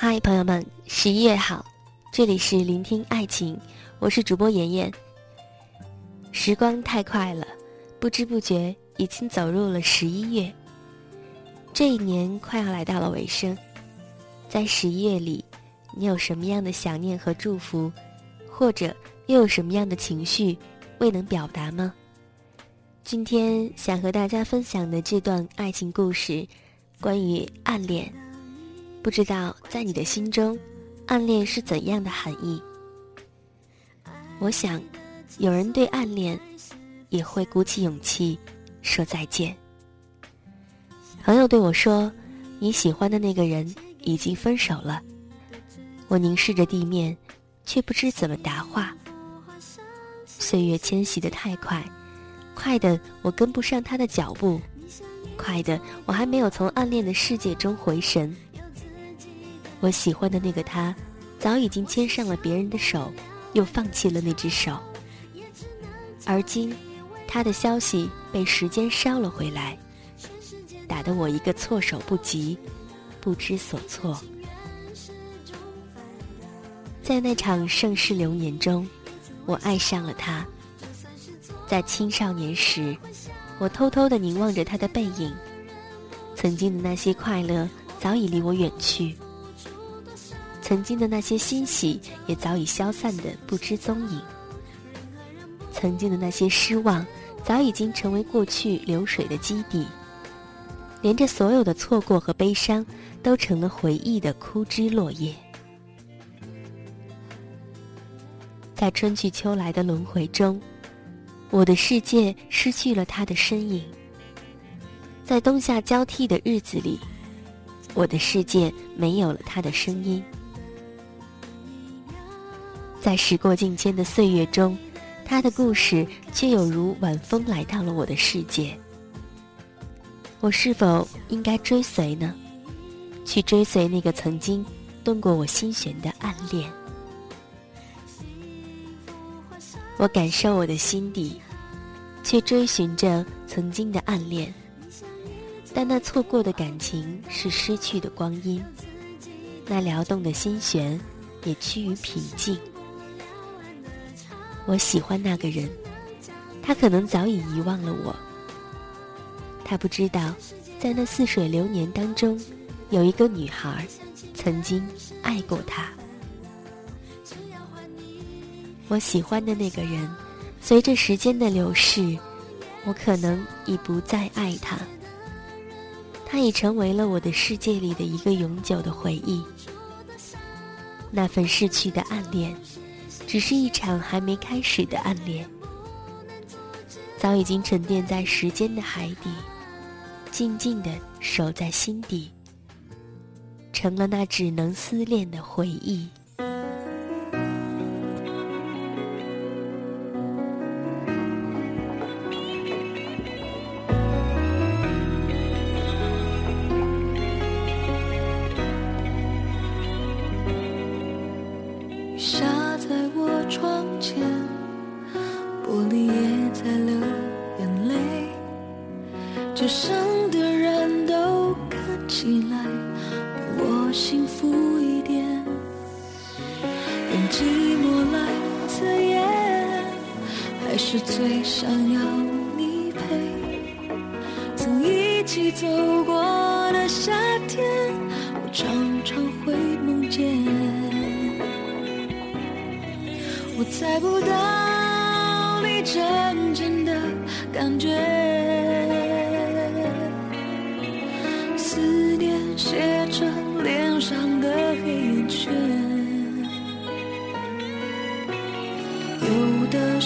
嗨，朋友们，十一月好，这里是聆听爱情，我是主播妍妍。时光太快了，不知不觉已经走入了十一月，这一年快要来到了尾声。在十一月里，你有什么样的想念和祝福，或者又有什么样的情绪未能表达吗？今天想和大家分享的这段爱情故事，关于暗恋。不知道在你的心中，暗恋是怎样的含义？我想，有人对暗恋也会鼓起勇气说再见。朋友对我说：“你喜欢的那个人已经分手了。”我凝视着地面，却不知怎么答话。岁月迁徙的太快，快的我跟不上他的脚步，快的我还没有从暗恋的世界中回神。我喜欢的那个他，早已经牵上了别人的手，又放弃了那只手。而今，他的消息被时间捎了回来，打得我一个措手不及，不知所措。在那场盛世流年中，我爱上了他。在青少年时，我偷偷的凝望着他的背影，曾经的那些快乐早已离我远去。曾经的那些欣喜也早已消散的不知踪影，曾经的那些失望早已经成为过去流水的基底，连着所有的错过和悲伤都成了回忆的枯枝落叶。在春去秋来的轮回中，我的世界失去了他的身影；在冬夏交替的日子里，我的世界没有了他的声音。在时过境迁的岁月中，他的故事却有如晚风来到了我的世界。我是否应该追随呢？去追随那个曾经动过我心弦的暗恋？我感受我的心底，去追寻着曾经的暗恋，但那错过的感情是失去的光阴，那撩动的心弦也趋于平静。我喜欢那个人，他可能早已遗忘了我。他不知道，在那似水流年当中，有一个女孩曾经爱过他。我喜欢的那个人，随着时间的流逝，我可能已不再爱他。他已成为了我的世界里的一个永久的回忆。那份逝去的暗恋。只是一场还没开始的暗恋，早已经沉淀在时间的海底，静静的守在心底，成了那只能思念的回忆。寂寞来作掩，还是最想要你陪，曾一起走过的夏天，我常常会梦见。我猜不到你真正的感觉，思念写成脸上的黑眼圈。的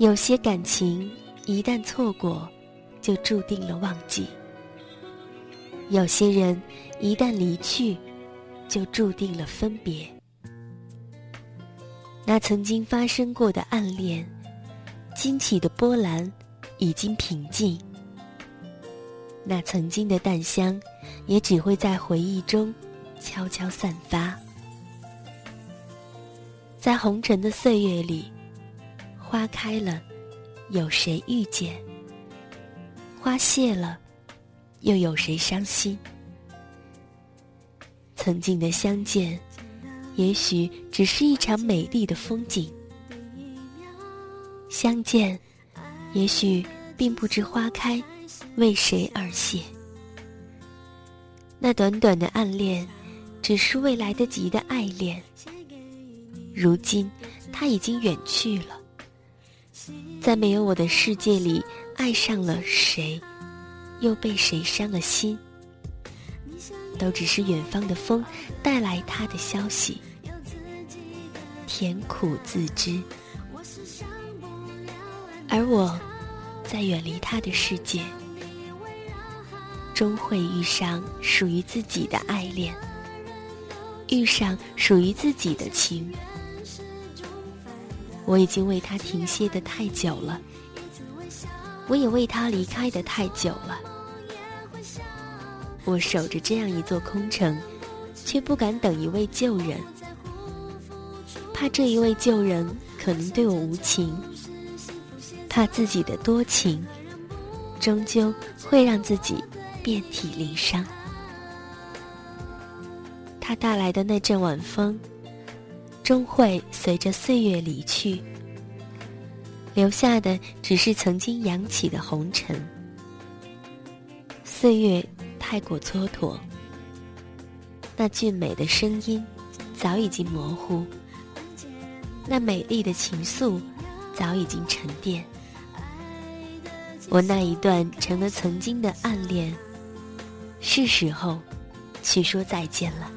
有些感情一旦错过，就注定了忘记；有些人一旦离去，就注定了分别。那曾经发生过的暗恋，惊起的波澜已经平静。那曾经的淡香，也只会在回忆中悄悄散发。在红尘的岁月里，花开了，有谁遇见？花谢了，又有谁伤心？曾经的相见，也许只是一场美丽的风景。相见，也许并不知花开为谁而谢。那短短的暗恋，只是未来得及的爱恋。如今，他已经远去了。在没有我的世界里，爱上了谁，又被谁伤了心，都只是远方的风带来他的消息，甜苦自知。而我，在远离他的世界，终会遇上属于自己的爱恋，遇上属于自己的情。我已经为他停歇的太久了，我也为他离开的太久了。我守着这样一座空城，却不敢等一位旧人，怕这一位旧人可能对我无情，怕自己的多情，终究会让自己遍体鳞伤。他带来的那阵晚风。终会随着岁月离去，留下的只是曾经扬起的红尘。岁月太过蹉跎，那俊美的声音早已经模糊，那美丽的情愫早已经沉淀。我那一段成了曾经的暗恋，是时候去说再见了。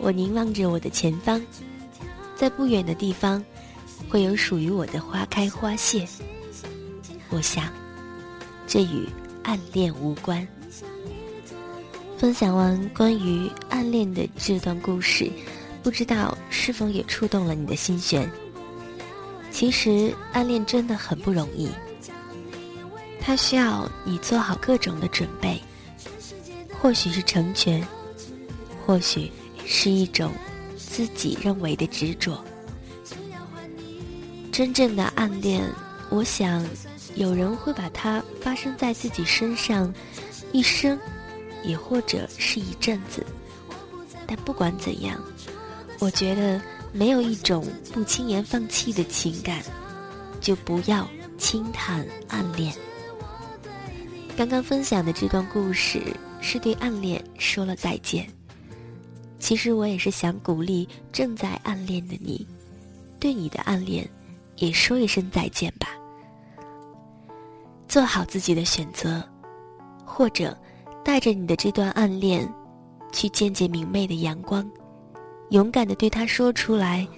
我凝望着我的前方，在不远的地方，会有属于我的花开花谢。我想，这与暗恋无关。分享完关于暗恋的这段故事，不知道是否也触动了你的心弦？其实暗恋真的很不容易，它需要你做好各种的准备，或许是成全，或许是一种自己认为的执着。真正的暗恋，我想有人会把它发生在自己身上，一生，也或者是一阵子。但不管怎样，我觉得。没有一种不轻言放弃的情感，就不要轻谈暗恋。刚刚分享的这段故事是对暗恋说了再见。其实我也是想鼓励正在暗恋的你，对你的暗恋也说一声再见吧。做好自己的选择，或者带着你的这段暗恋，去见见明媚的阳光。勇敢的对他说出来，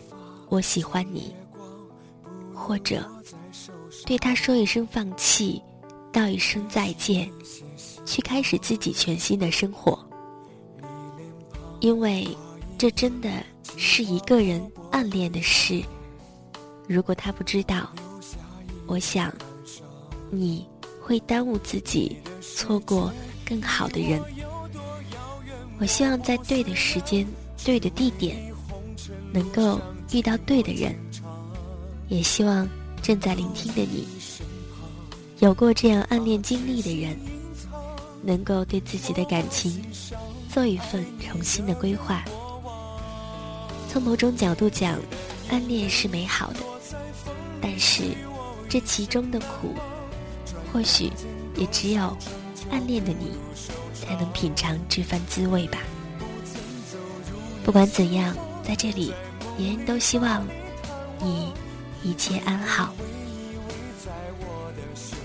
我喜欢你，或者对他说一声放弃，道一声再见，去开始自己全新的生活。因为这真的是一个人暗恋的事。如果他不知道，我想你会耽误自己，错过更好的人。我希望在对的时间。对的地点，能够遇到对的人，也希望正在聆听的你，有过这样暗恋经历的人，能够对自己的感情做一份重新的规划。从某种角度讲，暗恋是美好的，但是这其中的苦，或许也只有暗恋的你才能品尝这番滋味吧。不管怎样，在这里，妍妍都希望你一切安好。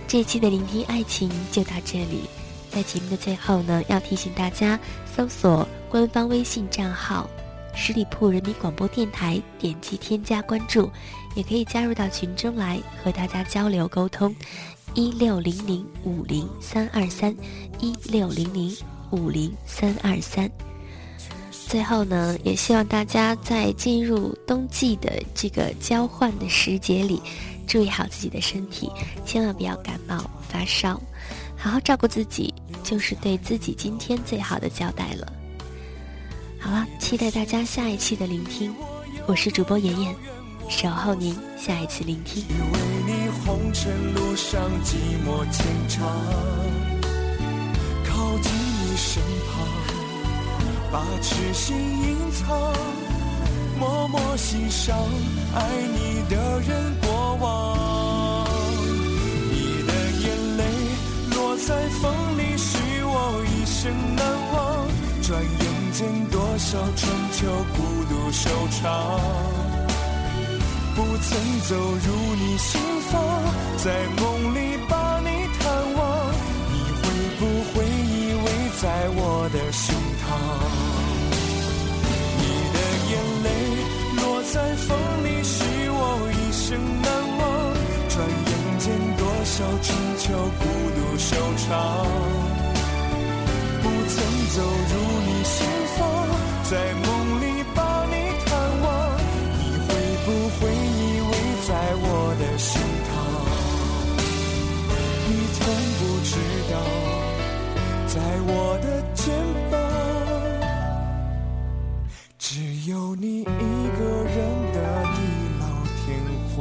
这期的聆听爱情就到这里，在节目的最后呢，要提醒大家搜索官方微信账号“十里铺人民广播电台”，点击添加关注，也可以加入到群中来和大家交流沟通。一六零零五零三二三，一六零零五零三二三。最后呢，也希望大家在进入冬季的这个交换的时节里，注意好自己的身体，千万不要感冒发烧，好好照顾自己，就是对自己今天最好的交代了。好了，期待大家下一期的聆听，我是主播妍妍，守候您下一次聆听。靠近你身旁。把痴心隐藏，默默欣赏爱你的人过往。在风里，许我一生难忘。转眼间多少春秋孤独收场，不曾走入你心房，在梦里不会依偎在我的胸膛？你从不知道，在我的肩膀，只有你一个人的地老天荒。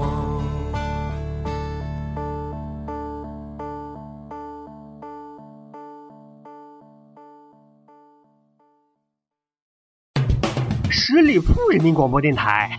十里铺人民广播电台，